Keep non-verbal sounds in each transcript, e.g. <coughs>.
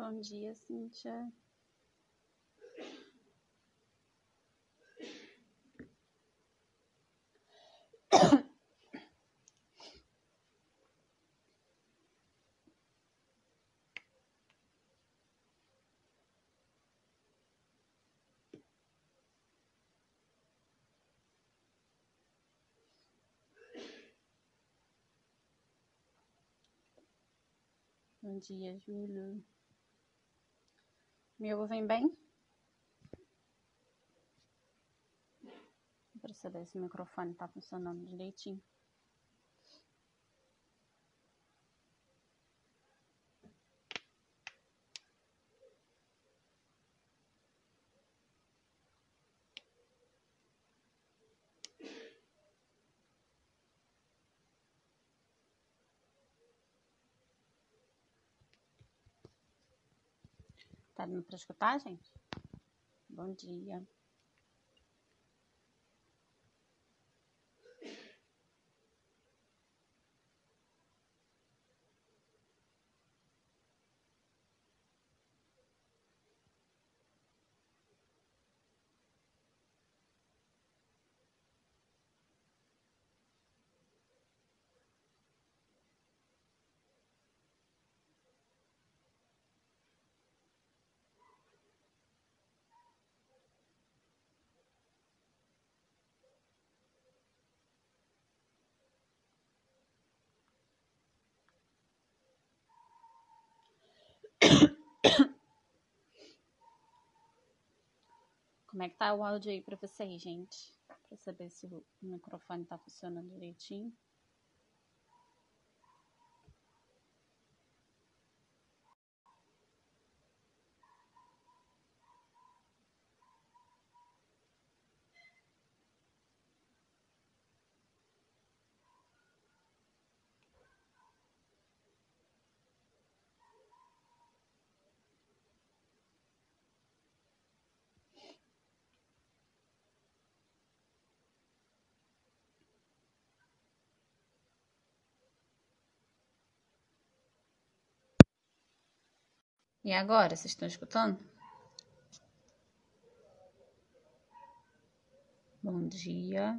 Bom dia, Cíntia. Bom dia, Júlio. Me ouvem bem? Para saber se o microfone está funcionando direitinho. Tá dando para escutar, gente? Bom dia. Como é que tá o áudio aí para vocês, gente? Para saber se o microfone tá funcionando direitinho. E agora, vocês estão escutando? Bom dia.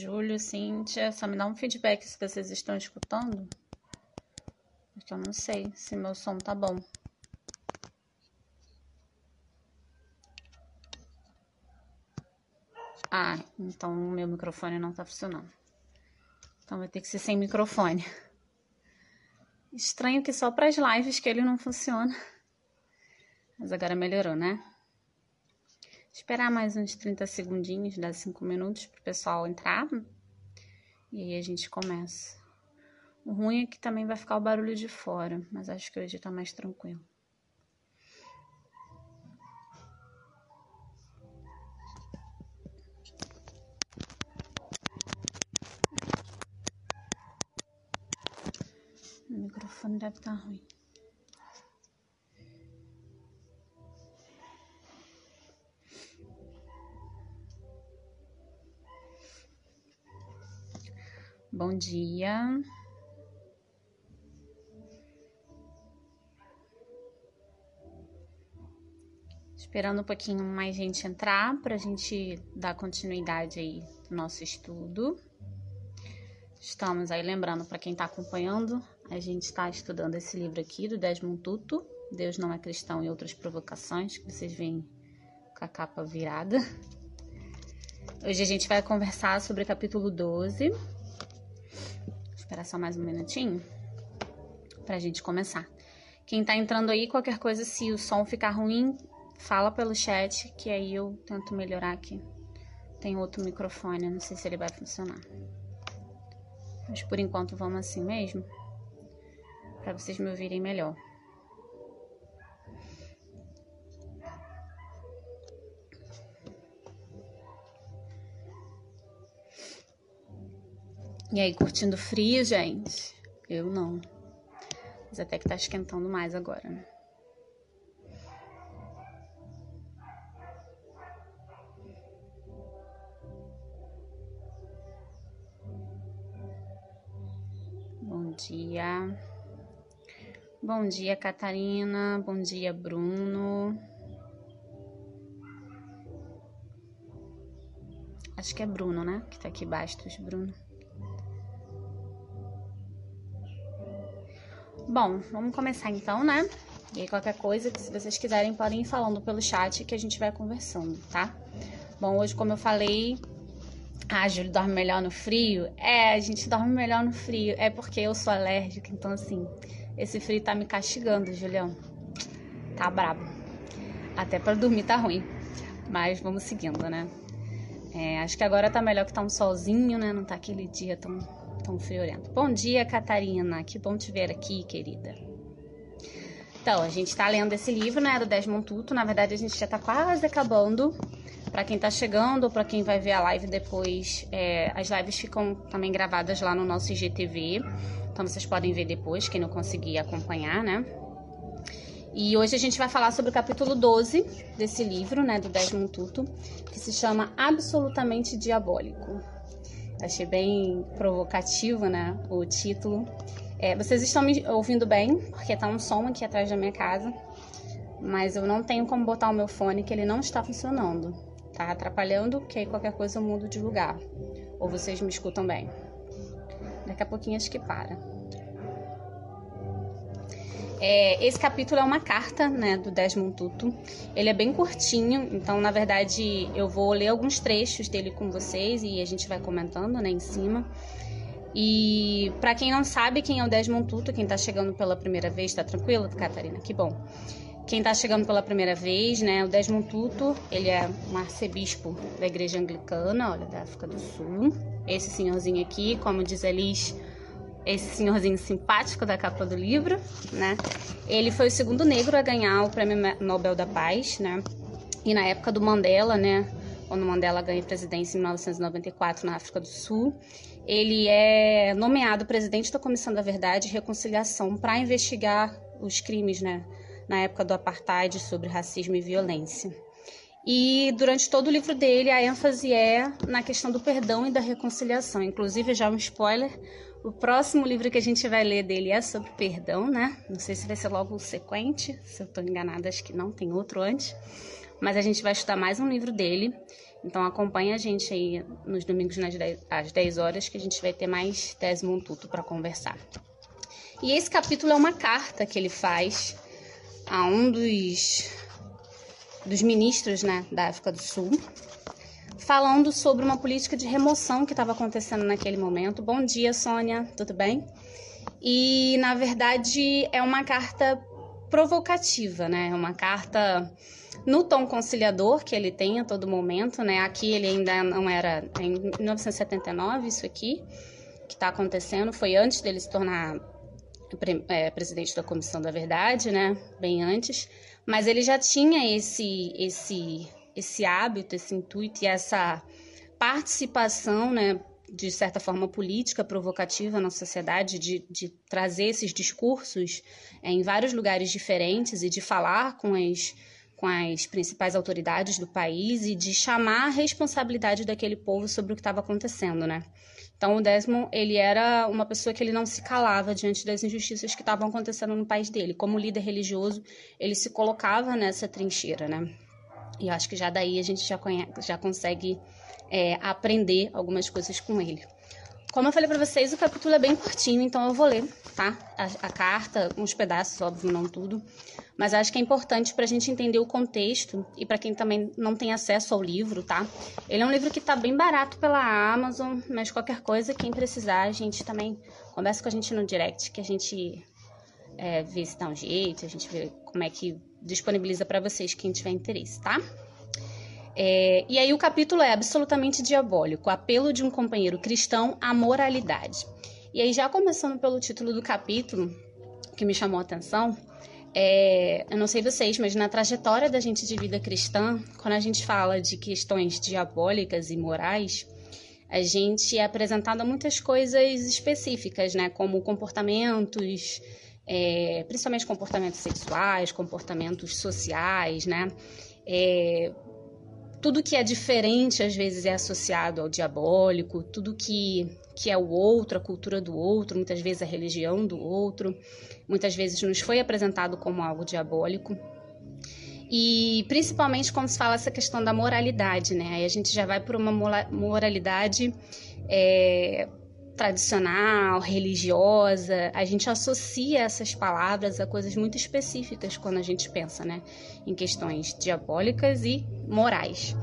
Júlio, Cíntia, só me dá um feedback se vocês estão escutando. Porque eu não sei se meu som tá bom. Ah, então o meu microfone não tá funcionando. Então vai ter que ser sem microfone. Estranho que só para as lives que ele não funciona. Mas agora melhorou, né? Esperar mais uns 30 segundinhos, dar 5 minutos para o pessoal entrar. E aí a gente começa. O ruim é que também vai ficar o barulho de fora, mas acho que hoje tá mais tranquilo. O microfone deve estar tá ruim. Bom dia. Esperando um pouquinho mais gente entrar para a gente dar continuidade aí no nosso estudo. Estamos aí lembrando para quem está acompanhando, a gente está estudando esse livro aqui do Desmond Tutu, Deus não é cristão e outras provocações, que vocês veem com a capa virada. Hoje a gente vai conversar sobre o capítulo 12, esperar só mais um minutinho pra gente começar. Quem tá entrando aí, qualquer coisa, se o som ficar ruim, fala pelo chat, que aí eu tento melhorar aqui. Tem outro microfone, não sei se ele vai funcionar. Mas por enquanto vamos assim mesmo, para vocês me ouvirem melhor. E aí, curtindo frio, gente? Eu não. Mas até que tá esquentando mais agora, né? Bom dia. Bom dia, Catarina. Bom dia, Bruno. Acho que é Bruno, né? Que tá aqui Bastos, Bruno. Bom, vamos começar então, né? E qualquer coisa se vocês quiserem podem ir falando pelo chat que a gente vai conversando, tá? Bom, hoje, como eu falei, ah, Júlio dorme melhor no frio? É, a gente dorme melhor no frio. É porque eu sou alérgica, então assim, esse frio tá me castigando, Julião. Tá brabo. Até para dormir tá ruim. Mas vamos seguindo, né? É, acho que agora tá melhor que tá um solzinho, né? Não tá aquele dia tão tão friorento. Bom dia, Catarina. Que bom te ver aqui, querida. Então, a gente está lendo esse livro, né, do Desmond Tutu. Na verdade, a gente já está quase acabando. Para quem está chegando ou para quem vai ver a live depois, é, as lives ficam também gravadas lá no nosso IGTV. Então, vocês podem ver depois, quem não conseguir acompanhar, né? E hoje a gente vai falar sobre o capítulo 12 desse livro, né, do Desmond Tutu, que se chama Absolutamente Diabólico. Achei bem provocativo, né? O título. É, vocês estão me ouvindo bem, porque tá um som aqui atrás da minha casa. Mas eu não tenho como botar o meu fone, que ele não está funcionando. Tá atrapalhando, que aí qualquer coisa eu mudo de lugar. Ou vocês me escutam bem. Daqui a pouquinho acho que para. É, esse capítulo é uma carta né, do Desmond Tutu. Ele é bem curtinho, então, na verdade, eu vou ler alguns trechos dele com vocês e a gente vai comentando né, em cima. E para quem não sabe quem é o Desmond Tutu, quem está chegando pela primeira vez, tá tranquilo, Catarina? Que bom. Quem está chegando pela primeira vez, né, o Desmond Tutu, ele é um arcebispo da igreja anglicana, olha, da África do Sul. Esse senhorzinho aqui, como diz a esse senhorzinho simpático da capa do livro, né? Ele foi o segundo negro a ganhar o Prêmio Nobel da Paz, né? E na época do Mandela, né? Quando Mandela ganha presidência em 1994 na África do Sul, ele é nomeado presidente da Comissão da Verdade e Reconciliação para investigar os crimes, né? Na época do apartheid sobre racismo e violência. E durante todo o livro dele, a ênfase é na questão do perdão e da reconciliação. Inclusive, já um spoiler, o próximo livro que a gente vai ler dele é sobre perdão, né? Não sei se vai ser logo o sequente, se eu estou enganada, acho que não, tem outro antes. Mas a gente vai estudar mais um livro dele. Então acompanha a gente aí nos domingos nas 10, às 10 horas que a gente vai ter mais Desmond Tutu para conversar. E esse capítulo é uma carta que ele faz a um dos, dos ministros né, da África do Sul, falando sobre uma política de remoção que estava acontecendo naquele momento. Bom dia, Sônia, tudo bem? E na verdade é uma carta provocativa, né? É uma carta no tom conciliador que ele tem a todo momento, né? Aqui ele ainda não era em 1979 isso aqui que está acontecendo foi antes dele se tornar é, presidente da Comissão da Verdade, né? Bem antes, mas ele já tinha esse esse esse hábito, esse intuito e essa participação, né, de certa forma política provocativa na sociedade, de, de trazer esses discursos é, em vários lugares diferentes e de falar com as, com as principais autoridades do país e de chamar a responsabilidade daquele povo sobre o que estava acontecendo, né? Então, o Desmond, ele era uma pessoa que ele não se calava diante das injustiças que estavam acontecendo no país dele. Como líder religioso, ele se colocava nessa trincheira, né? E eu acho que já daí a gente já, conhece, já consegue é, aprender algumas coisas com ele. Como eu falei para vocês, o capítulo é bem curtinho, então eu vou ler, tá? A, a carta, uns pedaços, óbvio, não tudo. Mas acho que é importante para a gente entender o contexto e para quem também não tem acesso ao livro, tá? Ele é um livro que tá bem barato pela Amazon, mas qualquer coisa, quem precisar, a gente também conversa com a gente no direct, que a gente é, vê se dá um jeito, a gente vê como é que disponibiliza para vocês, quem tiver interesse, tá? É, e aí o capítulo é absolutamente diabólico, apelo de um companheiro cristão à moralidade. E aí já começando pelo título do capítulo, que me chamou a atenção, é, eu não sei vocês, mas na trajetória da gente de vida cristã, quando a gente fala de questões diabólicas e morais, a gente é apresentado a muitas coisas específicas, né? Como comportamentos, é, principalmente comportamentos sexuais, comportamentos sociais, né? É, tudo que é diferente às vezes é associado ao diabólico, tudo que, que é o outro, a cultura do outro, muitas vezes a religião do outro, muitas vezes nos foi apresentado como algo diabólico. E principalmente quando se fala essa questão da moralidade, né? Aí a gente já vai por uma moralidade é, tradicional, religiosa. A gente associa essas palavras a coisas muito específicas quando a gente pensa, né? Em questões diabólicas e morais.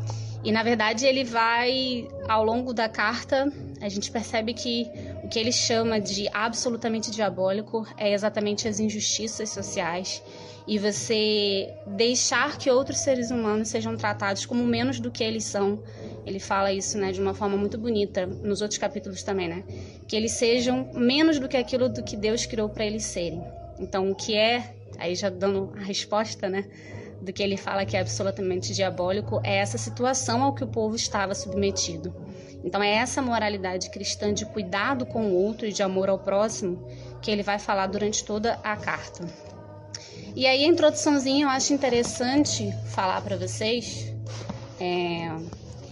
E na verdade ele vai, ao longo da carta, a gente percebe que o que ele chama de absolutamente diabólico é exatamente as injustiças sociais e você deixar que outros seres humanos sejam tratados como menos do que eles são. Ele fala isso, né, de uma forma muito bonita nos outros capítulos também, né? Que eles sejam menos do que aquilo do que Deus criou para eles serem. Então, o que é, aí já dando a resposta, né, do que ele fala que é absolutamente diabólico, é essa situação ao que o povo estava submetido. Então, é essa moralidade cristã de cuidado com o outro e de amor ao próximo que ele vai falar durante toda a carta. E aí, a introduçãozinha eu acho interessante falar para vocês é,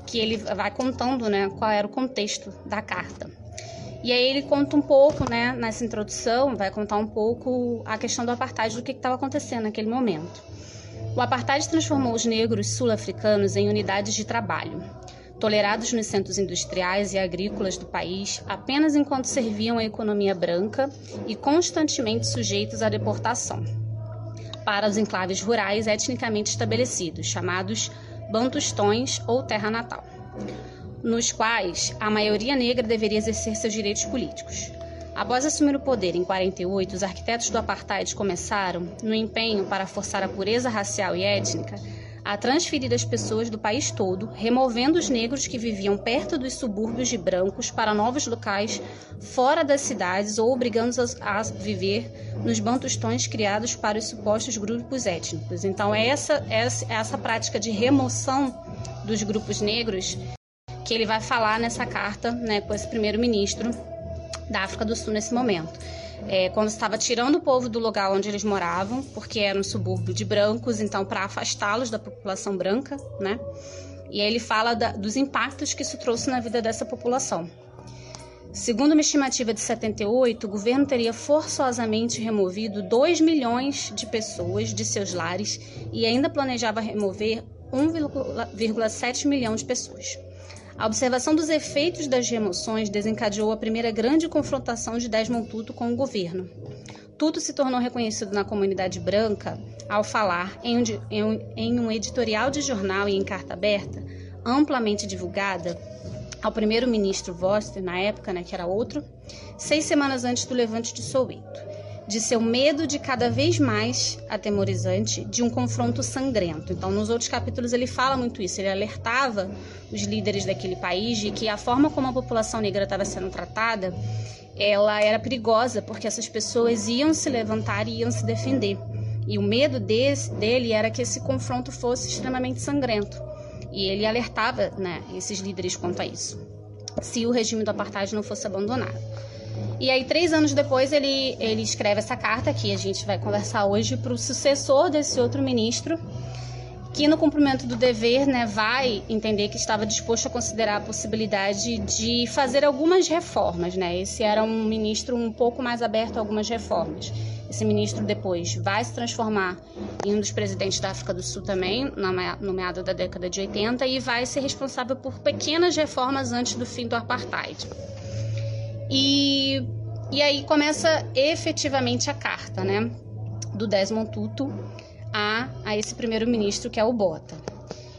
que ele vai contando né, qual era o contexto da carta. E aí ele conta um pouco, né, nessa introdução, vai contar um pouco a questão do apartheid, do que estava acontecendo naquele momento. O apartheid transformou os negros sul-africanos em unidades de trabalho, tolerados nos centros industriais e agrícolas do país apenas enquanto serviam à economia branca e constantemente sujeitos à deportação para os enclaves rurais etnicamente estabelecidos, chamados bantustões ou terra natal, nos quais a maioria negra deveria exercer seus direitos políticos. Após assumir o poder em 48, os arquitetos do apartheid começaram, no empenho para forçar a pureza racial e étnica, a transferir as pessoas do país todo, removendo os negros que viviam perto dos subúrbios de brancos para novos locais fora das cidades ou obrigando-os a viver nos bantustões criados para os supostos grupos étnicos. Então, é essa, essa, essa prática de remoção dos grupos negros que ele vai falar nessa carta né, com esse primeiro-ministro da África do Sul nesse momento é, quando estava tirando o povo do lugar onde eles moravam, porque era um subúrbio de brancos, então para afastá-los da população branca, né? E aí ele fala da, dos impactos que isso trouxe na vida dessa população. Segundo uma estimativa de 78, o governo teria forçosamente removido 2 milhões de pessoas de seus lares e ainda planejava remover 1,7 milhão de pessoas. A observação dos efeitos das remoções desencadeou a primeira grande confrontação de Desmond Tutu com o governo. Tudo se tornou reconhecido na comunidade branca ao falar em um, em um editorial de jornal e em carta aberta, amplamente divulgada, ao primeiro-ministro Voster, na época, né, que era outro, seis semanas antes do levante de Soweto de seu medo de cada vez mais atemorizante de um confronto sangrento. Então, nos outros capítulos ele fala muito isso, ele alertava os líderes daquele país de que a forma como a população negra estava sendo tratada, ela era perigosa, porque essas pessoas iam se levantar e iam se defender. E o medo desse, dele era que esse confronto fosse extremamente sangrento. E ele alertava né, esses líderes quanto a isso, se o regime do apartheid não fosse abandonado. E aí, três anos depois, ele, ele escreve essa carta que a gente vai conversar hoje para o sucessor desse outro ministro, que no cumprimento do dever né, vai entender que estava disposto a considerar a possibilidade de fazer algumas reformas. Né? Esse era um ministro um pouco mais aberto a algumas reformas. Esse ministro depois vai se transformar em um dos presidentes da África do Sul também, no meado da década de 80, e vai ser responsável por pequenas reformas antes do fim do apartheid. E, e aí começa efetivamente a carta, né? Do Desmond Tutu a, a esse primeiro-ministro que é o Bota.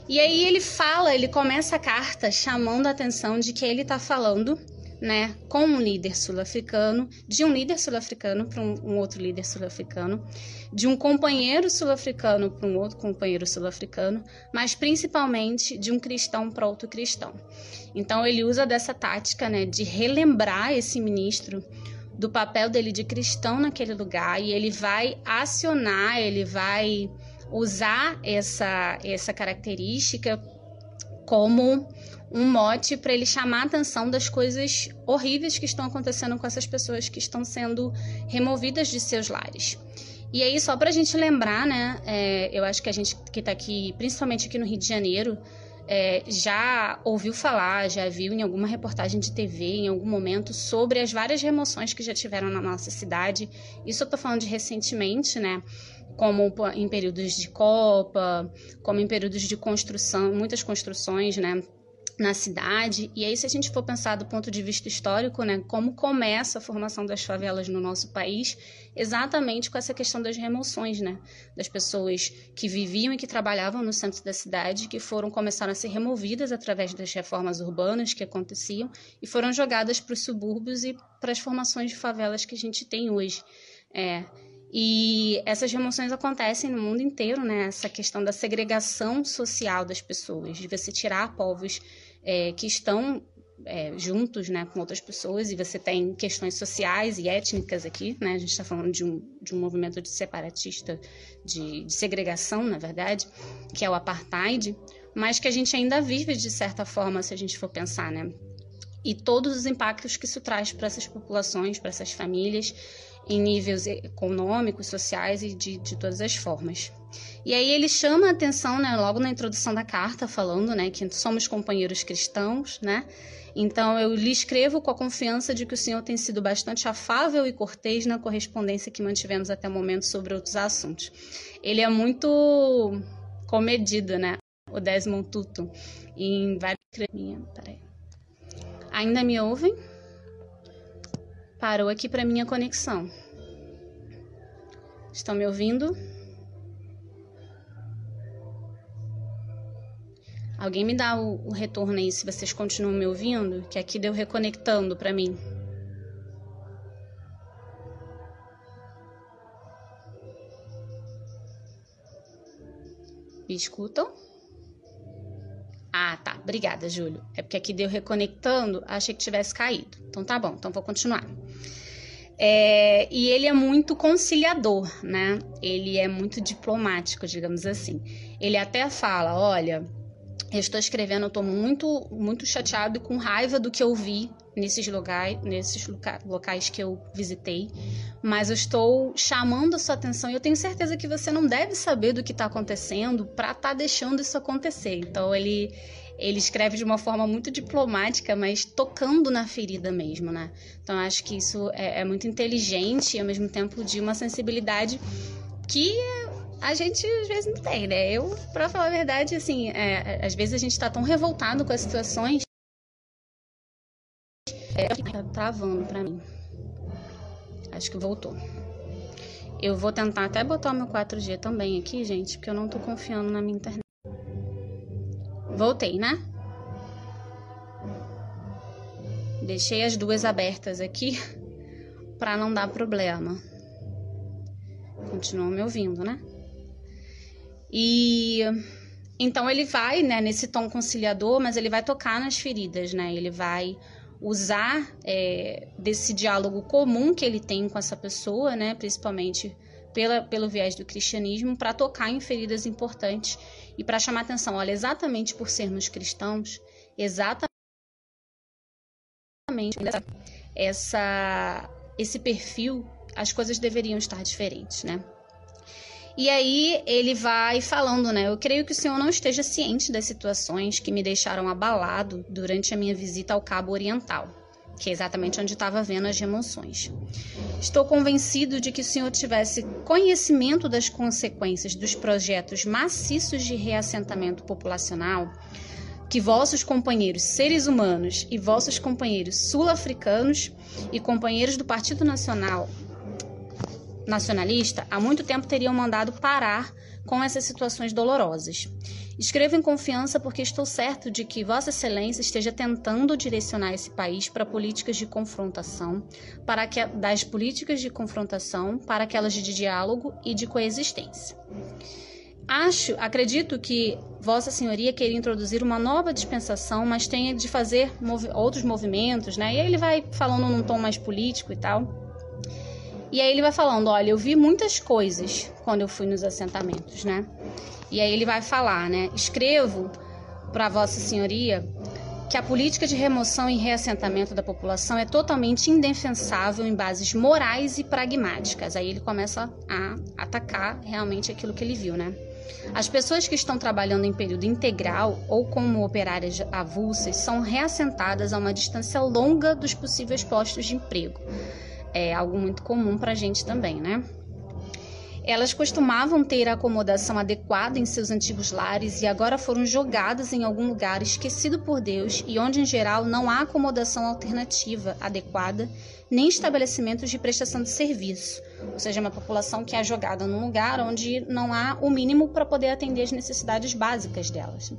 E aí ele fala, ele começa a carta chamando a atenção de que ele está falando né, com um líder sul-africano, de um líder sul-africano para um, um, outro líder sul-africano, de um companheiro sul-africano para um outro companheiro sul-africano, mas principalmente de um cristão para outro cristão. Então ele usa dessa tática né, de relembrar esse ministro do papel dele de cristão naquele lugar e ele vai acionar, ele vai usar essa, essa característica como um mote para ele chamar a atenção das coisas horríveis que estão acontecendo com essas pessoas que estão sendo removidas de seus lares. E aí, só para a gente lembrar, né? É, eu acho que a gente que está aqui, principalmente aqui no Rio de Janeiro, é, já ouviu falar, já viu em alguma reportagem de TV, em algum momento, sobre as várias remoções que já tiveram na nossa cidade. Isso eu tô falando de recentemente, né? Como em períodos de Copa, como em períodos de construção, muitas construções, né? Na cidade. E aí, se a gente for pensar do ponto de vista histórico, né, como começa a formação das favelas no nosso país, exatamente com essa questão das remoções, né, das pessoas que viviam e que trabalhavam no centro da cidade, que foram começaram a ser removidas através das reformas urbanas que aconteciam e foram jogadas para os subúrbios e para as formações de favelas que a gente tem hoje. É, e essas remoções acontecem no mundo inteiro, né? Essa questão da segregação social das pessoas, de você tirar povos é, que estão é, juntos né, com outras pessoas, e você tem questões sociais e étnicas aqui, né? A gente está falando de um, de um movimento de separatista, de, de segregação, na verdade, que é o apartheid, mas que a gente ainda vive de certa forma, se a gente for pensar, né? E todos os impactos que isso traz para essas populações, para essas famílias, em níveis econômicos, sociais e de, de todas as formas. E aí ele chama a atenção, né, logo na introdução da carta, falando, né, que somos companheiros cristãos, né? Então eu lhe escrevo com a confiança de que o senhor tem sido bastante afável e cortês na correspondência que mantivemos até o momento sobre outros assuntos. Ele é muito comedido, né? O Desmond Tutu em várias Peraí. Ainda me ouvem? Parou aqui para minha conexão. Estão me ouvindo? Alguém me dá o, o, retorno aí se vocês continuam me ouvindo, que aqui deu reconectando para mim. Me escutam? Ah, tá. Obrigada, Júlio. É porque aqui deu reconectando, achei que tivesse caído. Então tá bom, então vou continuar. É, e ele é muito conciliador, né? Ele é muito diplomático, digamos assim. Ele até fala: olha, eu estou escrevendo, eu estou muito, muito chateado e com raiva do que eu vi nesses locais, nesses locais que eu visitei, mas eu estou chamando a sua atenção e eu tenho certeza que você não deve saber do que está acontecendo para estar tá deixando isso acontecer. Então ele ele escreve de uma forma muito diplomática, mas tocando na ferida mesmo, né? Então acho que isso é, é muito inteligente e ao mesmo tempo de uma sensibilidade que a gente às vezes não tem, né? Eu, para falar a verdade, assim, é, às vezes a gente tá tão revoltado com as situações. É, tá travando para mim. Acho que voltou. Eu vou tentar até botar o meu 4G também aqui, gente, porque eu não tô confiando na minha internet. Voltei, né? Deixei as duas abertas aqui para não dar problema. Continuam me ouvindo, né? E então ele vai, né, nesse tom conciliador, mas ele vai tocar nas feridas, né? Ele vai usar é, desse diálogo comum que ele tem com essa pessoa, né, principalmente pela, pelo viés do cristianismo, para tocar em feridas importantes e para chamar atenção, olha, exatamente por sermos cristãos, exatamente essa esse perfil, as coisas deveriam estar diferentes, né? E aí ele vai falando, né? Eu creio que o senhor não esteja ciente das situações que me deixaram abalado durante a minha visita ao Cabo Oriental que é exatamente onde estava vendo as remoções. Estou convencido de que o senhor tivesse conhecimento das consequências dos projetos maciços de reassentamento populacional que vossos companheiros seres humanos e vossos companheiros sul-africanos e companheiros do Partido Nacional nacionalista há muito tempo teriam mandado parar com essas situações dolorosas. Escrevo em confiança porque estou certo de que Vossa Excelência esteja tentando direcionar esse país para políticas de confrontação, para que, das políticas de confrontação para aquelas de diálogo e de coexistência. Acho, acredito que Vossa Senhoria queria introduzir uma nova dispensação, mas tenha de fazer movi outros movimentos, né? E aí ele vai falando num tom mais político e tal. E aí ele vai falando, olha, eu vi muitas coisas quando eu fui nos assentamentos, né? E aí ele vai falar, né? Escrevo para Vossa Senhoria que a política de remoção e reassentamento da população é totalmente indefensável em bases morais e pragmáticas. Aí ele começa a atacar realmente aquilo que ele viu, né? As pessoas que estão trabalhando em período integral ou como operárias avulsas são reassentadas a uma distância longa dos possíveis postos de emprego. É algo muito comum para a gente também, né? Elas costumavam ter a acomodação adequada em seus antigos lares e agora foram jogadas em algum lugar esquecido por Deus e onde, em geral, não há acomodação alternativa adequada nem estabelecimentos de prestação de serviço, ou seja, uma população que é jogada num lugar onde não há o mínimo para poder atender as necessidades básicas delas.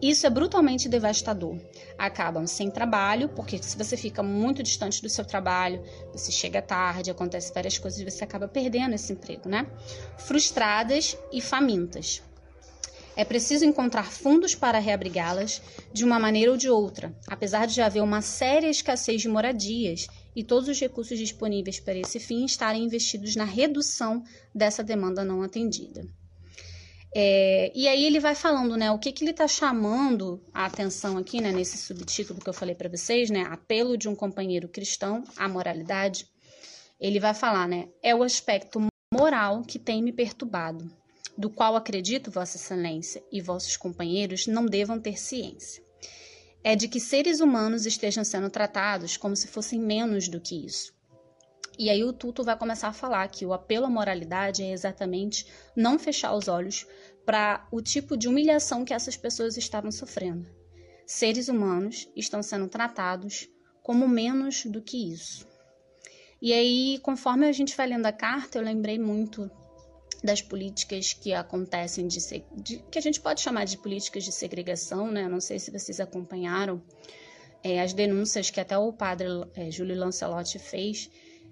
Isso é brutalmente devastador. Acabam sem trabalho, porque se você fica muito distante do seu trabalho, você chega tarde, acontece várias coisas você acaba perdendo esse emprego, né? Frustradas e famintas. É preciso encontrar fundos para reabrigá-las de uma maneira ou de outra, apesar de já haver uma séria escassez de moradias e todos os recursos disponíveis para esse fim estarem investidos na redução dessa demanda não atendida. É, e aí ele vai falando, né, o que, que ele está chamando a atenção aqui, né, nesse subtítulo que eu falei para vocês, né, apelo de um companheiro cristão à moralidade. Ele vai falar, né, é o aspecto moral que tem me perturbado, do qual acredito, Vossa Excelência e vossos companheiros não devam ter ciência. É de que seres humanos estejam sendo tratados como se fossem menos do que isso. E aí o Tuto vai começar a falar que o apelo à moralidade é exatamente não fechar os olhos para o tipo de humilhação que essas pessoas estavam sofrendo. Seres humanos estão sendo tratados como menos do que isso. E aí, conforme a gente vai lendo a carta, eu lembrei muito das políticas que acontecem de, de, que a gente pode chamar de políticas de segregação, né? Não sei se vocês acompanharam é, as denúncias que até o padre é, Júlio Lancelotti fez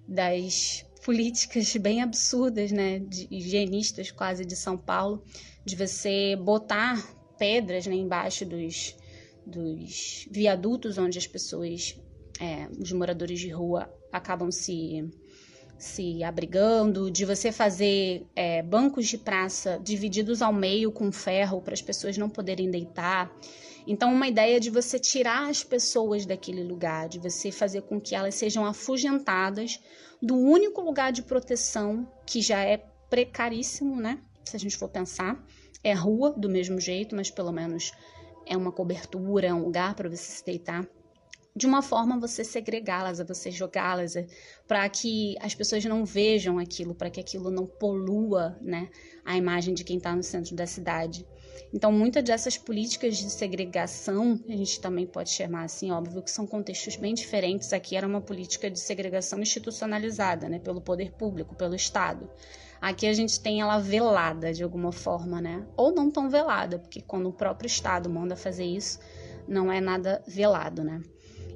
das <laughs> políticas bem absurdas, né, de higienistas quase de São Paulo, de você botar pedras né, embaixo dos, dos viadutos onde as pessoas, é, os moradores de rua, acabam se se abrigando, de você fazer é, bancos de praça divididos ao meio com ferro para as pessoas não poderem deitar. Então, uma ideia de você tirar as pessoas daquele lugar, de você fazer com que elas sejam afugentadas do único lugar de proteção que já é precaríssimo, né? Se a gente for pensar, é rua do mesmo jeito, mas pelo menos é uma cobertura, é um lugar para você se deitar de uma forma você segregá-las, a você jogá-las, é, para que as pessoas não vejam aquilo, para que aquilo não polua né, a imagem de quem está no centro da cidade. Então, muitas dessas políticas de segregação, a gente também pode chamar assim, óbvio que são contextos bem diferentes. Aqui era uma política de segregação institucionalizada, né, pelo poder público, pelo Estado. Aqui a gente tem ela velada de alguma forma, né? Ou não tão velada, porque quando o próprio Estado manda fazer isso, não é nada velado, né?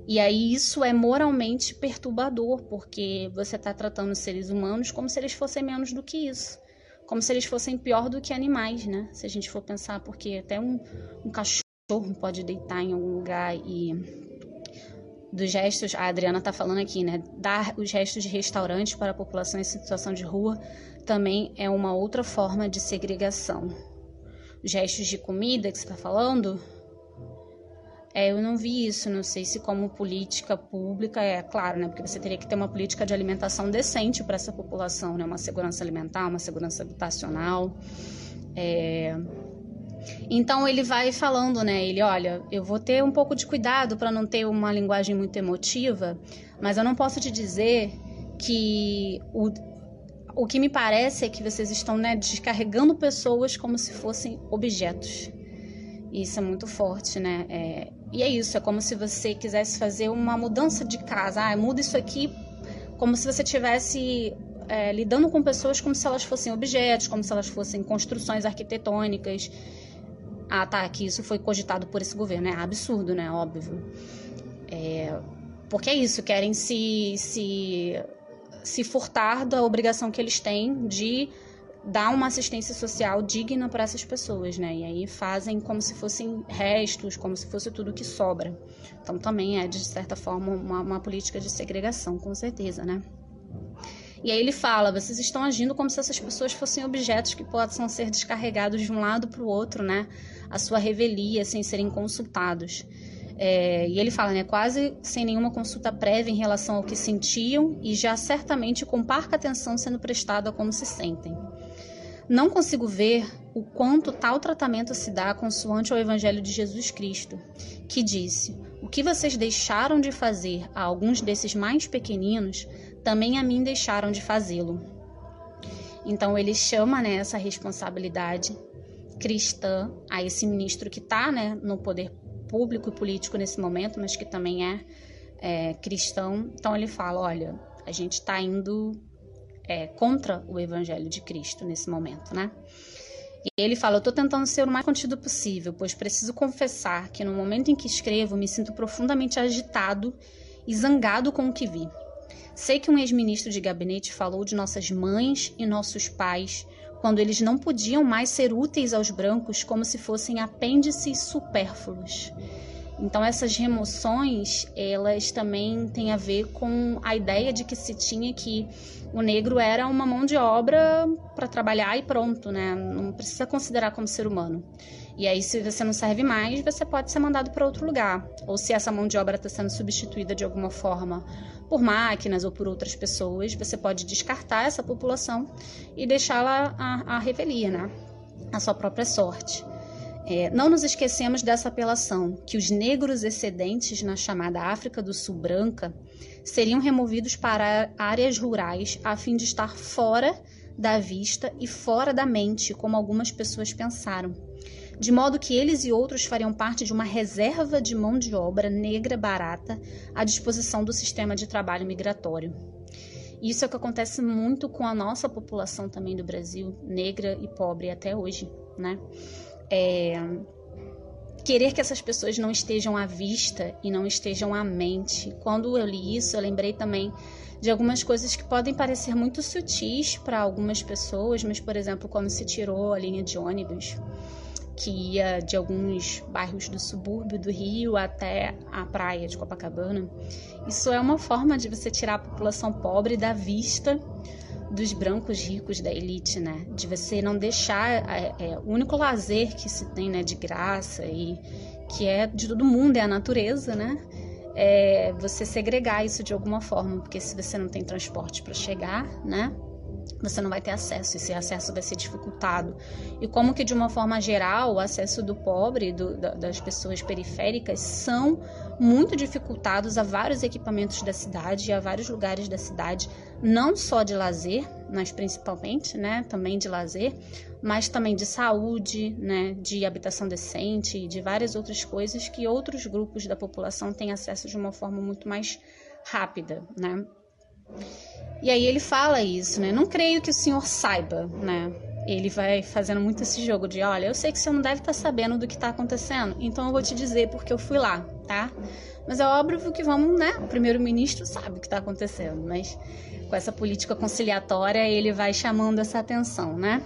E aí isso é moralmente perturbador, porque você está tratando os seres humanos como se eles fossem menos do que isso. Como se eles fossem pior do que animais, né? Se a gente for pensar, porque até um, um cachorro pode deitar em algum lugar e dos gestos, a Adriana está falando aqui, né? Dar os restos de restaurantes para a população em situação de rua também é uma outra forma de segregação. Os gestos de comida que você está falando, é, eu não vi isso, não sei se como política pública é claro, né? Porque você teria que ter uma política de alimentação decente para essa população, né? Uma segurança alimentar, uma segurança habitacional. É... Então ele vai falando, né? Ele, olha, eu vou ter um pouco de cuidado para não ter uma linguagem muito emotiva, mas eu não posso te dizer que o, o que me parece é que vocês estão né, descarregando pessoas como se fossem objetos. Isso é muito forte, né? É, e é isso, é como se você quisesse fazer uma mudança de casa. Ah, muda isso aqui como se você tivesse é, lidando com pessoas como se elas fossem objetos, como se elas fossem construções arquitetônicas. Ah, tá, que isso foi cogitado por esse governo. É absurdo, né? Óbvio. É, porque é isso, querem se, se, se furtar da obrigação que eles têm de dar uma assistência social digna para essas pessoas, né? E aí fazem como se fossem restos, como se fosse tudo que sobra. Então também é, de certa forma, uma, uma política de segregação, com certeza, né? E aí ele fala: vocês estão agindo como se essas pessoas fossem objetos que possam ser descarregados de um lado para o outro, né? A sua revelia sem serem consultados. É, e ele fala, né, quase sem nenhuma consulta prévia em relação ao que sentiam e já certamente com parca atenção sendo prestada a como se sentem. Não consigo ver o quanto tal tratamento se dá consoante ao Evangelho de Jesus Cristo, que disse: O que vocês deixaram de fazer a alguns desses mais pequeninos, também a mim deixaram de fazê-lo. Então ele chama né, essa responsabilidade cristã a esse ministro que está né, no poder público e político nesse momento, mas que também é, é cristão. Então ele fala: olha, a gente está indo é, contra o evangelho de Cristo nesse momento, né? E ele fala: Eu estou tentando ser o mais contido possível, pois preciso confessar que no momento em que escrevo me sinto profundamente agitado e zangado com o que vi. Sei que um ex-ministro de gabinete falou de nossas mães e nossos pais quando eles não podiam mais ser úteis aos brancos como se fossem apêndices supérfluos. Então essas remoções, elas também têm a ver com a ideia de que se tinha que o negro era uma mão de obra para trabalhar e pronto, né? Não precisa considerar como ser humano. E aí, se você não serve mais, você pode ser mandado para outro lugar. Ou se essa mão de obra está sendo substituída de alguma forma por máquinas ou por outras pessoas, você pode descartar essa população e deixá-la à, à revelia, né? A sua própria sorte. É, não nos esquecemos dessa apelação, que os negros excedentes na chamada África do Sul branca seriam removidos para áreas rurais a fim de estar fora da vista e fora da mente, como algumas pessoas pensaram. De modo que eles e outros fariam parte de uma reserva de mão de obra negra barata à disposição do sistema de trabalho migratório. Isso é o que acontece muito com a nossa população também do Brasil, negra e pobre até hoje, né? É, querer que essas pessoas não estejam à vista e não estejam à mente. Quando eu li isso, eu lembrei também de algumas coisas que podem parecer muito sutis para algumas pessoas, mas, por exemplo, quando se tirou a linha de ônibus que ia de alguns bairros do subúrbio do Rio até a praia de Copacabana, isso é uma forma de você tirar a população pobre da vista dos brancos ricos da elite, né? De você não deixar é, é, o único lazer que se tem, né, de graça e que é de todo mundo é a natureza, né? É você segregar isso de alguma forma, porque se você não tem transporte para chegar, né? Você não vai ter acesso, esse acesso vai ser dificultado. E como que de uma forma geral o acesso do pobre, do, das pessoas periféricas, são muito dificultados a vários equipamentos da cidade e a vários lugares da cidade, não só de lazer, mas principalmente, né, também de lazer, mas também de saúde, né, de habitação decente e de várias outras coisas que outros grupos da população têm acesso de uma forma muito mais rápida, né? E aí ele fala isso, né? Não creio que o senhor saiba, né? Ele vai fazendo muito esse jogo de, olha, eu sei que você não deve estar tá sabendo do que está acontecendo, então eu vou te dizer porque eu fui lá, tá? Mas é óbvio que vamos, né? O primeiro-ministro sabe o que está acontecendo, mas com essa política conciliatória ele vai chamando essa atenção, né?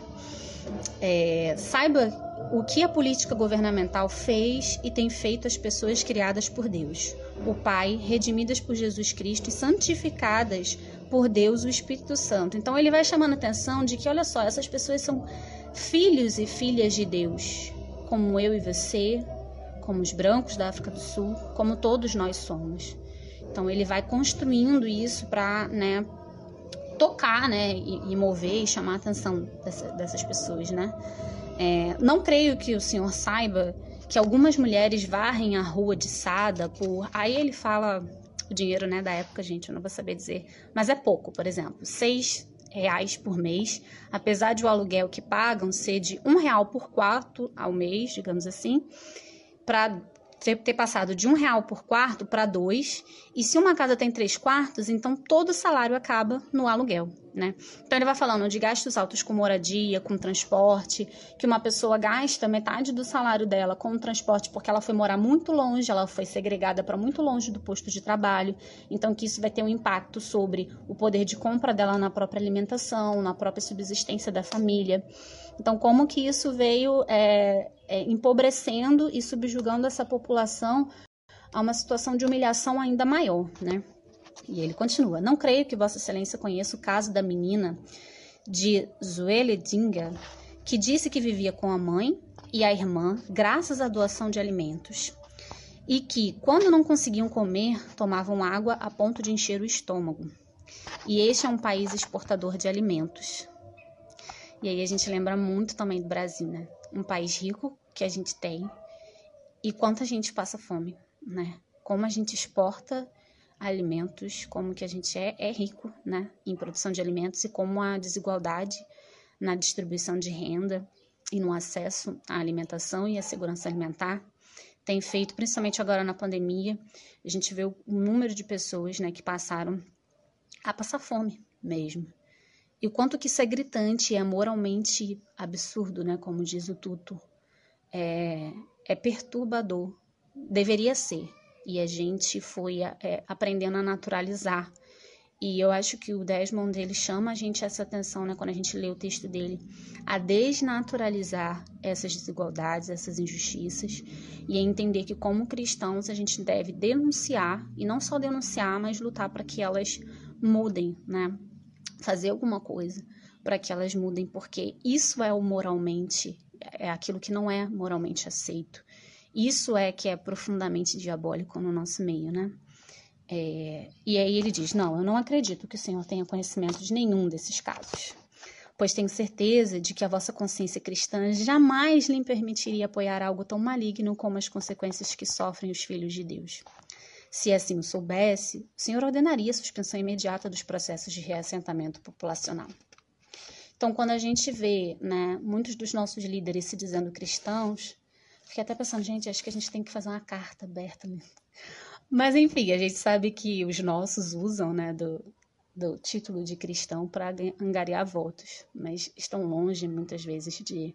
É, saiba o que a política governamental fez e tem feito às pessoas criadas por Deus, o Pai, redimidas por Jesus Cristo e santificadas por Deus, o Espírito Santo. Então ele vai chamando a atenção de que, olha só, essas pessoas são filhos e filhas de Deus, como eu e você, como os brancos da África do Sul, como todos nós somos. Então ele vai construindo isso para, né, tocar, né, e, mover e chamar a atenção dessa, dessas pessoas, né? É, não creio que o senhor saiba que algumas mulheres varrem a rua de Sada por. Aí ele fala o dinheiro né, da época, gente, eu não vou saber dizer, mas é pouco, por exemplo, seis reais por mês, apesar de o aluguel que pagam ser de um real por quarto ao mês, digamos assim, para ter passado de um real por quarto para dois, e se uma casa tem três quartos, então todo o salário acaba no aluguel né? Então ele vai falando de gastos altos com moradia, com transporte, que uma pessoa gasta metade do salário dela com o transporte porque ela foi morar muito longe, ela foi segregada para muito longe do posto de trabalho, então que isso vai ter um impacto sobre o poder de compra dela na própria alimentação, na própria subsistência da família. Então como que isso veio é, é, empobrecendo e subjugando essa população a uma situação de humilhação ainda maior, né? E ele continua: Não creio que Vossa Excelência conheça o caso da menina de Zueledinga, que disse que vivia com a mãe e a irmã graças à doação de alimentos. e que, quando não conseguiam comer, tomavam água a ponto de encher o estômago. E este é um país exportador de alimentos. E aí a gente lembra muito também do Brasil, né? Um país rico que a gente tem e quanto a gente passa fome, né? Como a gente exporta alimentos, como que a gente é, é rico, né? Em produção de alimentos e como a desigualdade na distribuição de renda e no acesso à alimentação e à segurança alimentar tem feito, principalmente agora na pandemia, a gente vê o número de pessoas né, que passaram a passar fome mesmo. E o quanto que isso é gritante, é moralmente absurdo, né? Como diz o Tuto. É, é perturbador. Deveria ser. E a gente foi é, aprendendo a naturalizar e eu acho que o Desmond ele chama a gente essa atenção, né, quando a gente lê o texto dele, a desnaturalizar essas desigualdades, essas injustiças e a entender que como cristãos a gente deve denunciar e não só denunciar, mas lutar para que elas mudem, né? Fazer alguma coisa para que elas mudem, porque isso é o moralmente é aquilo que não é moralmente aceito. Isso é que é profundamente diabólico no nosso meio, né? É, e aí ele diz: Não, eu não acredito que o Senhor tenha conhecimento de nenhum desses casos, pois tenho certeza de que a vossa consciência cristã jamais lhe permitiria apoiar algo tão maligno como as consequências que sofrem os filhos de Deus. Se assim o soubesse, o Senhor ordenaria a suspensão imediata dos processos de reassentamento populacional. Então, quando a gente vê né, muitos dos nossos líderes se dizendo cristãos, fiquei até pensando, gente, acho que a gente tem que fazer uma carta aberta mesmo mas enfim, a gente sabe que os nossos usam né, do, do título de cristão para angariar votos, mas estão longe muitas vezes de,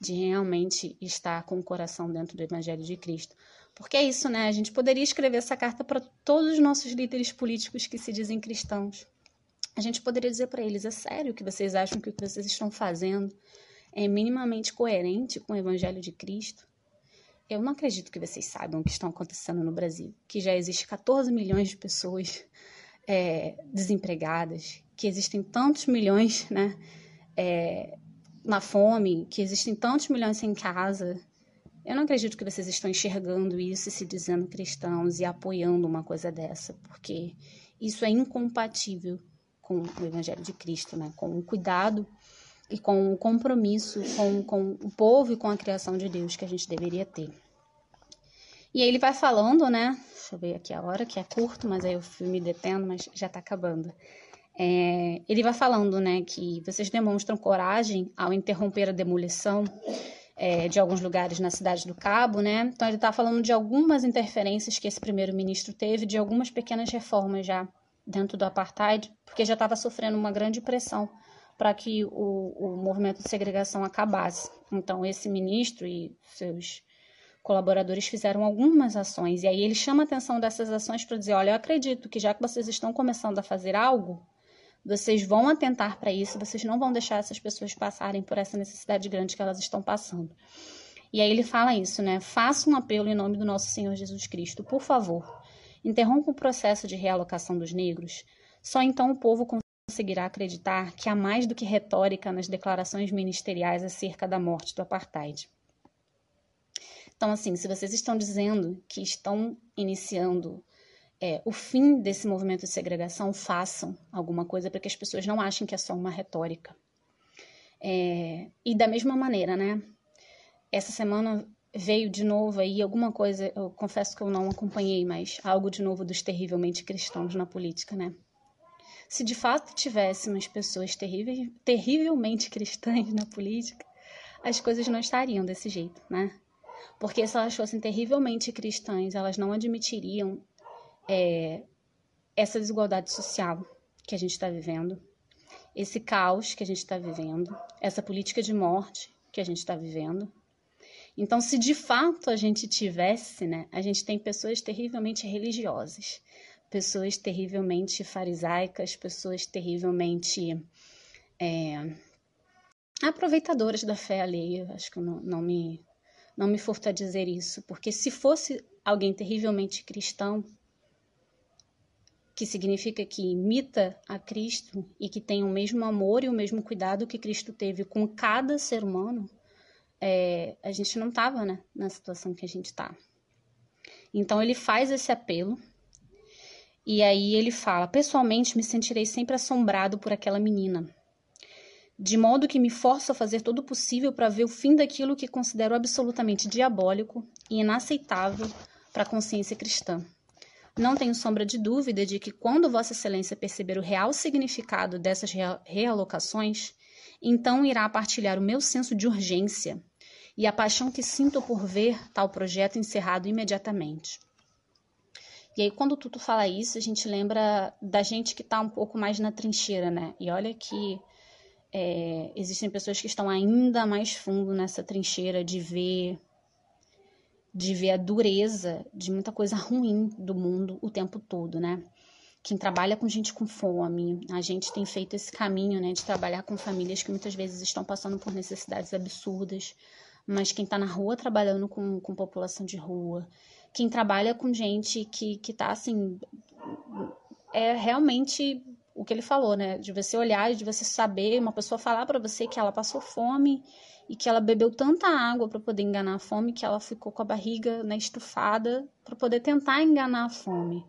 de realmente estar com o coração dentro do Evangelho de Cristo. Porque é isso, né? A gente poderia escrever essa carta para todos os nossos líderes políticos que se dizem cristãos. A gente poderia dizer para eles: é sério que vocês acham que o que vocês estão fazendo é minimamente coerente com o Evangelho de Cristo? Eu não acredito que vocês saibam o que está acontecendo no Brasil, que já existe 14 milhões de pessoas é, desempregadas, que existem tantos milhões né, é, na fome, que existem tantos milhões sem casa. Eu não acredito que vocês estão enxergando isso e se dizendo cristãos e apoiando uma coisa dessa, porque isso é incompatível com o Evangelho de Cristo, né? com o cuidado e com o compromisso com, com o povo e com a criação de Deus que a gente deveria ter. E aí ele vai falando, né? Deixa eu ver aqui a hora, que é curto, mas aí fui me detendo, mas já tá acabando. É, ele vai falando, né, que vocês demonstram coragem ao interromper a demolição é, de alguns lugares na cidade do Cabo, né? Então ele está falando de algumas interferências que esse primeiro-ministro teve, de algumas pequenas reformas já dentro do apartheid, porque já estava sofrendo uma grande pressão para que o, o movimento de segregação acabasse. Então, esse ministro e seus colaboradores fizeram algumas ações, e aí ele chama a atenção dessas ações para dizer: olha, eu acredito que já que vocês estão começando a fazer algo, vocês vão atentar para isso, vocês não vão deixar essas pessoas passarem por essa necessidade grande que elas estão passando. E aí ele fala isso, né? Faça um apelo em nome do nosso Senhor Jesus Cristo, por favor. Interrompa o processo de realocação dos negros. Só então o povo conseguirá acreditar que há mais do que retórica nas declarações ministeriais acerca da morte do apartheid. Então, assim, se vocês estão dizendo que estão iniciando é, o fim desse movimento de segregação, façam alguma coisa para que as pessoas não achem que é só uma retórica. É, e da mesma maneira, né? Essa semana veio de novo aí alguma coisa, eu confesso que eu não acompanhei, mas algo de novo dos terrivelmente cristãos na política, né? Se de fato tivéssemos pessoas terríveis, terrivelmente cristãs na política, as coisas não estariam desse jeito, né? Porque se elas fossem terrivelmente cristãs, elas não admitiriam é, essa desigualdade social que a gente está vivendo, esse caos que a gente está vivendo, essa política de morte que a gente está vivendo. Então, se de fato a gente tivesse, né, a gente tem pessoas terrivelmente religiosas, pessoas terrivelmente farisaicas, pessoas terrivelmente é, aproveitadoras da fé alheia. Acho que não, não, me, não me furta dizer isso, porque se fosse alguém terrivelmente cristão, que significa que imita a Cristo e que tem o mesmo amor e o mesmo cuidado que Cristo teve com cada ser humano, é, a gente não estava né, na situação que a gente está. Então ele faz esse apelo e aí ele fala: Pessoalmente me sentirei sempre assombrado por aquela menina, de modo que me forço a fazer todo o possível para ver o fim daquilo que considero absolutamente diabólico e inaceitável para a consciência cristã. Não tenho sombra de dúvida de que, quando Vossa Excelência perceber o real significado dessas realocações, então irá partilhar o meu senso de urgência e a paixão que sinto por ver tal projeto encerrado imediatamente. E aí, quando o Tuto fala isso, a gente lembra da gente que está um pouco mais na trincheira, né? E olha que é, existem pessoas que estão ainda mais fundo nessa trincheira de ver de ver a dureza de muita coisa ruim do mundo o tempo todo, né? Quem trabalha com gente com fome, a gente tem feito esse caminho, né, de trabalhar com famílias que muitas vezes estão passando por necessidades absurdas, mas quem está na rua trabalhando com, com população de rua, quem trabalha com gente que, que tá assim. É realmente o que ele falou, né? De você olhar, de você saber, uma pessoa falar para você que ela passou fome e que ela bebeu tanta água para poder enganar a fome que ela ficou com a barriga né, estufada para poder tentar enganar a fome.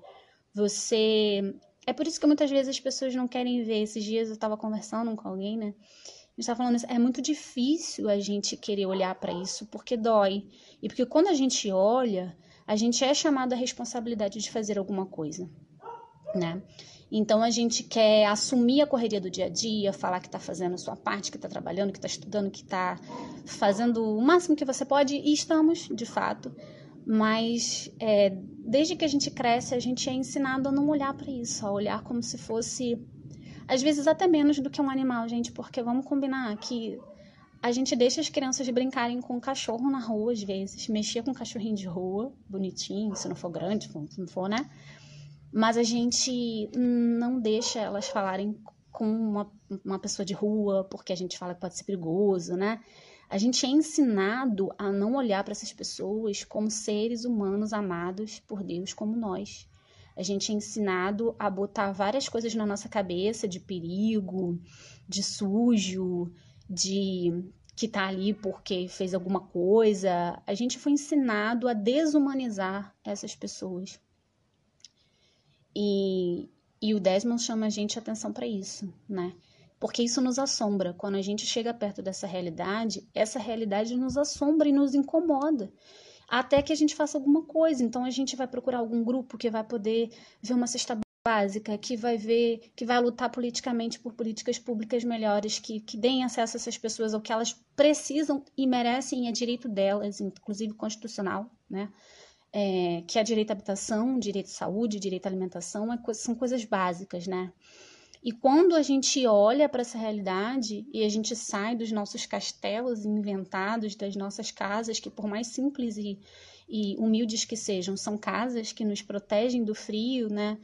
Você. É por isso que muitas vezes as pessoas não querem ver. Esses dias eu estava conversando com alguém, né? A gente estava falando isso. É muito difícil a gente querer olhar para isso porque dói. E porque quando a gente olha, a gente é chamado à responsabilidade de fazer alguma coisa, né? Então a gente quer assumir a correria do dia a dia, falar que está fazendo a sua parte, que está trabalhando, que está estudando, que está fazendo o máximo que você pode, e estamos, de fato. Mas é, desde que a gente cresce, a gente é ensinado a não olhar para isso, a olhar como se fosse, às vezes até menos do que um animal, gente, porque vamos combinar que a gente deixa as crianças brincarem com o cachorro na rua, às vezes, mexer com um cachorrinho de rua, bonitinho, se não for grande, se não for, né? Mas a gente não deixa elas falarem com uma, uma pessoa de rua, porque a gente fala que pode ser perigoso, né? A gente é ensinado a não olhar para essas pessoas como seres humanos amados por Deus como nós. A gente é ensinado a botar várias coisas na nossa cabeça de perigo, de sujo, de que tá ali porque fez alguma coisa. A gente foi ensinado a desumanizar essas pessoas. E, e o Desmond chama a gente a atenção para isso, né? Porque isso nos assombra. Quando a gente chega perto dessa realidade, essa realidade nos assombra e nos incomoda. Até que a gente faça alguma coisa. Então a gente vai procurar algum grupo que vai poder ver uma cesta básica, que vai ver, que vai lutar politicamente por políticas públicas melhores, que, que deem acesso a essas pessoas ao que elas precisam e merecem, é direito delas, inclusive constitucional, né? É, que é direito à habitação, direito à saúde, direito à alimentação, é, são coisas básicas, né? E quando a gente olha para essa realidade e a gente sai dos nossos castelos inventados, das nossas casas, que por mais simples e, e humildes que sejam, são casas que nos protegem do frio, né?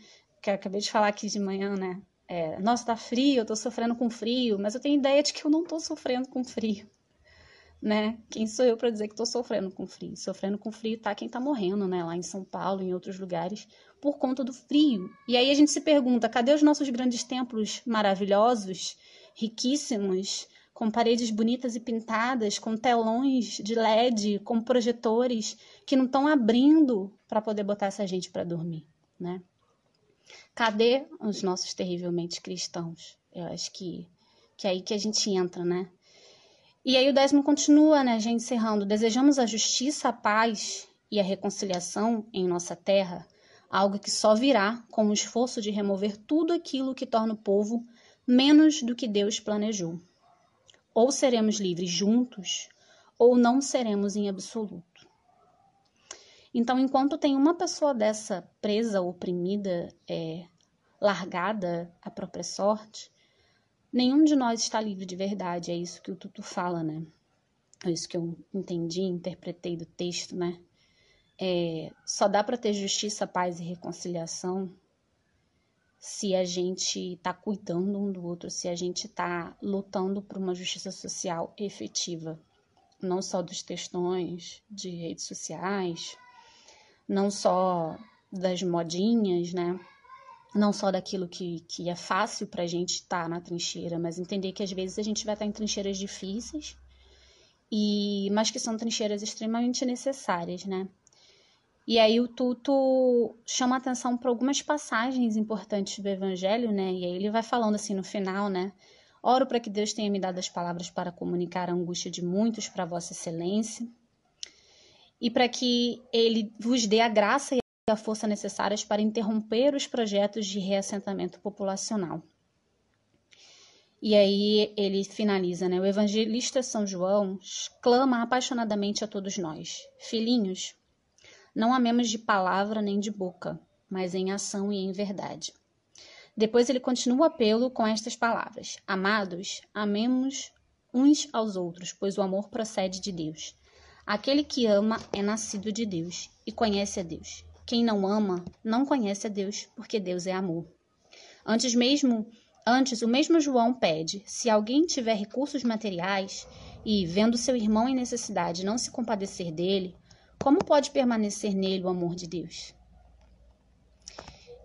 Que eu acabei de falar aqui de manhã, né? É, Nossa, tá frio, eu tô sofrendo com frio, mas eu tenho ideia de que eu não tô sofrendo com frio, <laughs> né? Quem sou eu para dizer que tô sofrendo com frio? Sofrendo com frio tá quem tá morrendo, né? Lá em São Paulo, em outros lugares, por conta do frio. E aí a gente se pergunta, cadê os nossos grandes templos maravilhosos, riquíssimos, com paredes bonitas e pintadas, com telões de LED, com projetores que não estão abrindo para poder botar essa gente para dormir, né? Cadê os nossos terrivelmente cristãos? Eu acho que, que é aí que a gente entra, né? E aí o décimo continua, né, já encerrando. Desejamos a justiça, a paz e a reconciliação em nossa terra, algo que só virá com o esforço de remover tudo aquilo que torna o povo menos do que Deus planejou. Ou seremos livres juntos, ou não seremos em absoluto. Então, enquanto tem uma pessoa dessa presa, oprimida, é, largada à própria sorte, nenhum de nós está livre de verdade. É isso que o Tutu fala, né? É isso que eu entendi, interpretei do texto, né? É, só dá para ter justiça, paz e reconciliação se a gente está cuidando um do outro, se a gente está lutando por uma justiça social efetiva, não só dos textões de redes sociais, não só das modinhas, né? Não só daquilo que, que é fácil para a gente estar tá na trincheira, mas entender que às vezes a gente vai estar tá em trincheiras difíceis, e mas que são trincheiras extremamente necessárias, né? E aí o Tuto chama atenção para algumas passagens importantes do Evangelho, né? E aí ele vai falando assim no final, né? Oro para que Deus tenha me dado as palavras para comunicar a angústia de muitos para Vossa Excelência e para que Ele vos dê a graça e a força necessárias para interromper os projetos de reassentamento populacional. E aí ele finaliza, né? O evangelista São João clama apaixonadamente a todos nós: Filhinhos, não amemos de palavra nem de boca, mas em ação e em verdade. Depois ele continua o apelo com estas palavras: Amados, amemos uns aos outros, pois o amor procede de Deus. Aquele que ama é nascido de Deus e conhece a Deus. Quem não ama não conhece a Deus, porque Deus é amor. Antes mesmo, antes o mesmo João pede: se alguém tiver recursos materiais e vendo seu irmão em necessidade não se compadecer dele, como pode permanecer nele o amor de Deus?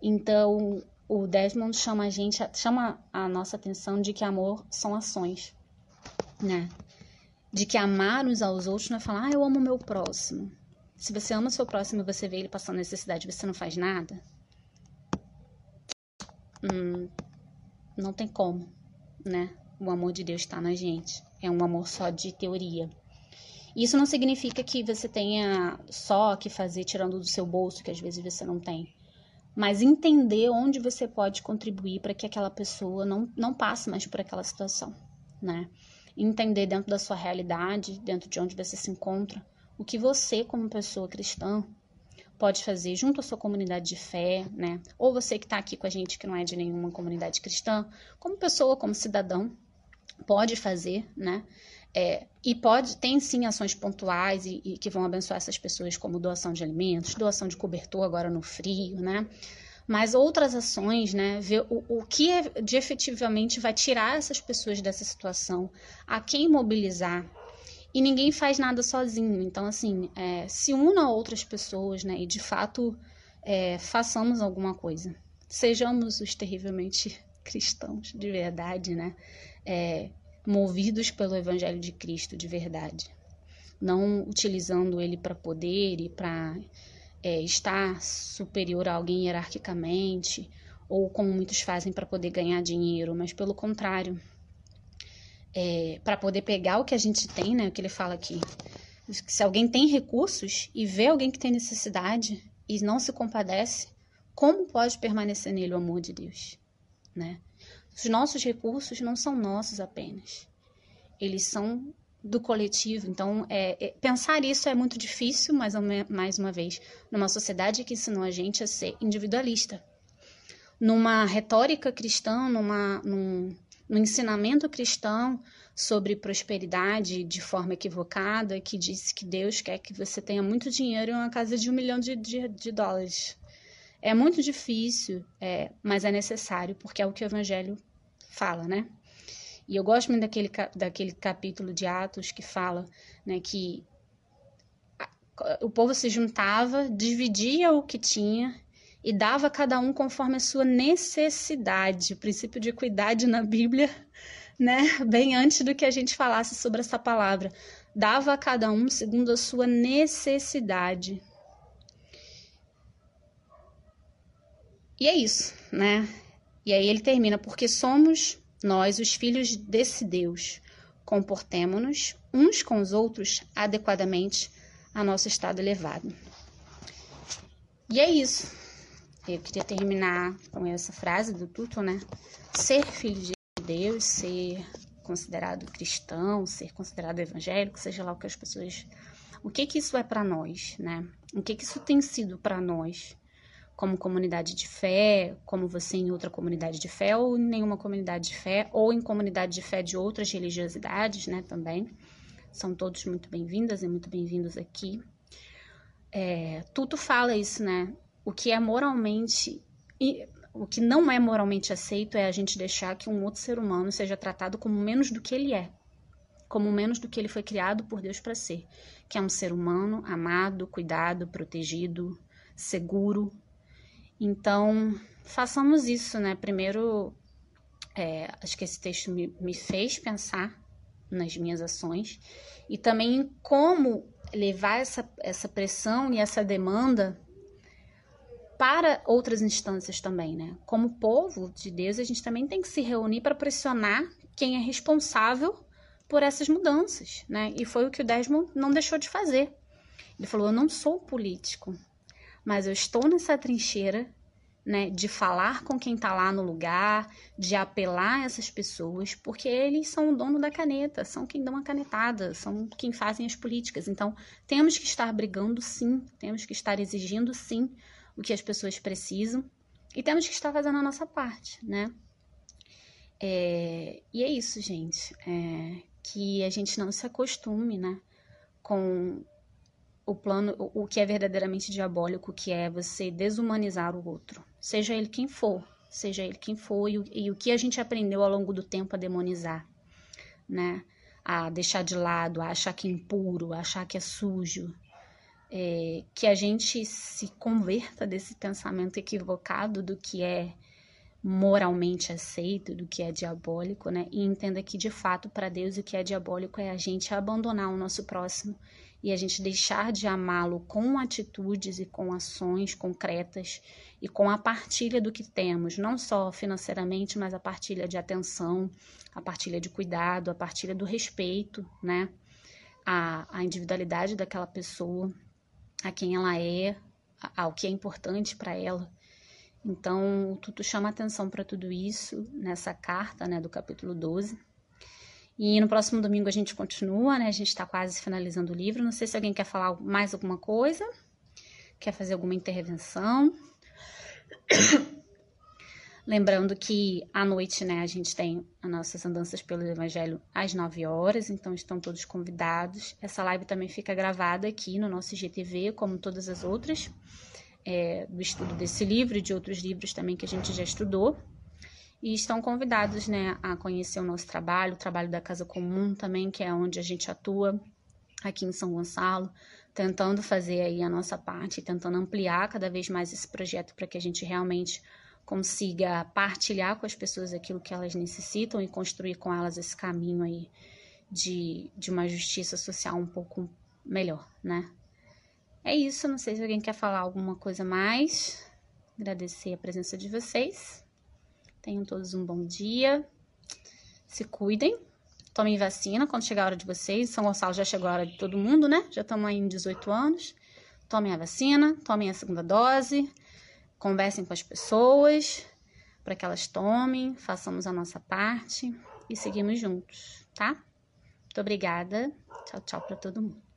Então, o Desmond chama a gente, chama a nossa atenção de que amor são ações, né? De que amar uns aos outros não é falar, ah, eu amo o meu próximo. Se você ama seu próximo e você vê ele passando necessidade você não faz nada, hum, não tem como, né? O amor de Deus está na gente. É um amor só de teoria. Isso não significa que você tenha só que fazer tirando do seu bolso, que às vezes você não tem. Mas entender onde você pode contribuir para que aquela pessoa não, não passe mais por aquela situação, né? Entender dentro da sua realidade, dentro de onde você se encontra, o que você, como pessoa cristã, pode fazer junto à sua comunidade de fé, né? Ou você que está aqui com a gente que não é de nenhuma comunidade cristã, como pessoa, como cidadão, pode fazer, né? É, e pode, tem sim ações pontuais e, e, que vão abençoar essas pessoas, como doação de alimentos, doação de cobertor agora no frio, né? Mas outras ações, né? Ver o, o que é, de efetivamente vai tirar essas pessoas dessa situação, a quem mobilizar. E ninguém faz nada sozinho. Então, assim, é, se una a outras pessoas, né? E de fato é, façamos alguma coisa. Sejamos os terrivelmente <laughs> cristãos de verdade, né? É, movidos pelo Evangelho de Cristo de verdade, não utilizando ele para poder e para é, estar superior a alguém hierarquicamente, ou como muitos fazem para poder ganhar dinheiro, mas pelo contrário, é, para poder pegar o que a gente tem, né? O que ele fala aqui. Se alguém tem recursos e vê alguém que tem necessidade e não se compadece, como pode permanecer nele o amor de Deus, né? Os nossos recursos não são nossos apenas, eles são do coletivo. Então, é, é, pensar isso é muito difícil, mas mais uma vez, numa sociedade que ensinou a gente a ser individualista. Numa retórica cristã, numa, num, num ensinamento cristão sobre prosperidade de forma equivocada, que diz que Deus quer que você tenha muito dinheiro em uma casa de um milhão de, de, de dólares. É muito difícil, é, mas é necessário, porque é o que o Evangelho fala, né? E eu gosto muito daquele, daquele capítulo de Atos que fala né, que o povo se juntava, dividia o que tinha e dava a cada um conforme a sua necessidade. O princípio de equidade na Bíblia, <laughs> né? Bem antes do que a gente falasse sobre essa palavra. Dava a cada um segundo a sua necessidade. E é isso, né? E aí ele termina, porque somos nós, os filhos desse Deus, comportemo-nos uns com os outros adequadamente a nosso estado elevado. E é isso. Eu queria terminar com essa frase do Tuto, né? Ser filho de Deus, ser considerado cristão, ser considerado evangélico, seja lá o que as pessoas. O que que isso é para nós, né? O que que isso tem sido para nós? Como comunidade de fé, como você em outra comunidade de fé, ou em nenhuma comunidade de fé, ou em comunidade de fé de outras religiosidades, né, também. São todos muito bem-vindas e muito bem-vindos aqui. É, Tuto fala isso, né? O que é moralmente. O que não é moralmente aceito é a gente deixar que um outro ser humano seja tratado como menos do que ele é, como menos do que ele foi criado por Deus para ser, que é um ser humano amado, cuidado, protegido, seguro, então, façamos isso, né? Primeiro, é, acho que esse texto me, me fez pensar nas minhas ações e também em como levar essa, essa pressão e essa demanda para outras instâncias também, né? Como povo de Deus, a gente também tem que se reunir para pressionar quem é responsável por essas mudanças, né? E foi o que o Desmond não deixou de fazer. Ele falou: "Eu não sou político, mas eu estou nessa trincheira né, de falar com quem está lá no lugar, de apelar essas pessoas, porque eles são o dono da caneta, são quem dão a canetada, são quem fazem as políticas. Então, temos que estar brigando sim, temos que estar exigindo sim o que as pessoas precisam e temos que estar fazendo a nossa parte, né? É, e é isso, gente. É, que a gente não se acostume, né? Com o plano, o que é verdadeiramente diabólico, que é você desumanizar o outro, seja ele quem for, seja ele quem for, e, e o que a gente aprendeu ao longo do tempo a demonizar, né? A deixar de lado, a achar que é impuro, a achar que é sujo, é, que a gente se converta desse pensamento equivocado do que é moralmente aceito, do que é diabólico, né? E entenda que de fato para Deus o que é diabólico é a gente abandonar o nosso próximo e a gente deixar de amá-lo com atitudes e com ações concretas e com a partilha do que temos, não só financeiramente, mas a partilha de atenção, a partilha de cuidado, a partilha do respeito, né? A, a individualidade daquela pessoa, a quem ela é, ao que é importante para ela. Então, o Tutu chama atenção para tudo isso nessa carta, né, do capítulo 12. E no próximo domingo a gente continua, né? A gente está quase finalizando o livro. Não sei se alguém quer falar mais alguma coisa, quer fazer alguma intervenção. <coughs> Lembrando que à noite, né, a gente tem as nossas andanças pelo Evangelho às 9 horas, então estão todos convidados. Essa live também fica gravada aqui no nosso GTV, como todas as outras, é, do estudo desse livro e de outros livros também que a gente já estudou e estão convidados né, a conhecer o nosso trabalho, o trabalho da Casa Comum também, que é onde a gente atua aqui em São Gonçalo, tentando fazer aí a nossa parte, tentando ampliar cada vez mais esse projeto para que a gente realmente consiga partilhar com as pessoas aquilo que elas necessitam e construir com elas esse caminho aí de, de uma justiça social um pouco melhor, né? É isso, não sei se alguém quer falar alguma coisa mais. Agradecer a presença de vocês. Tenham todos um bom dia. Se cuidem. Tomem vacina quando chegar a hora de vocês. São Gonçalo já chegou a hora de todo mundo, né? Já estamos aí em 18 anos. Tomem a vacina, tomem a segunda dose. Conversem com as pessoas para que elas tomem, façamos a nossa parte e seguimos juntos, tá? Muito obrigada. Tchau, tchau para todo mundo.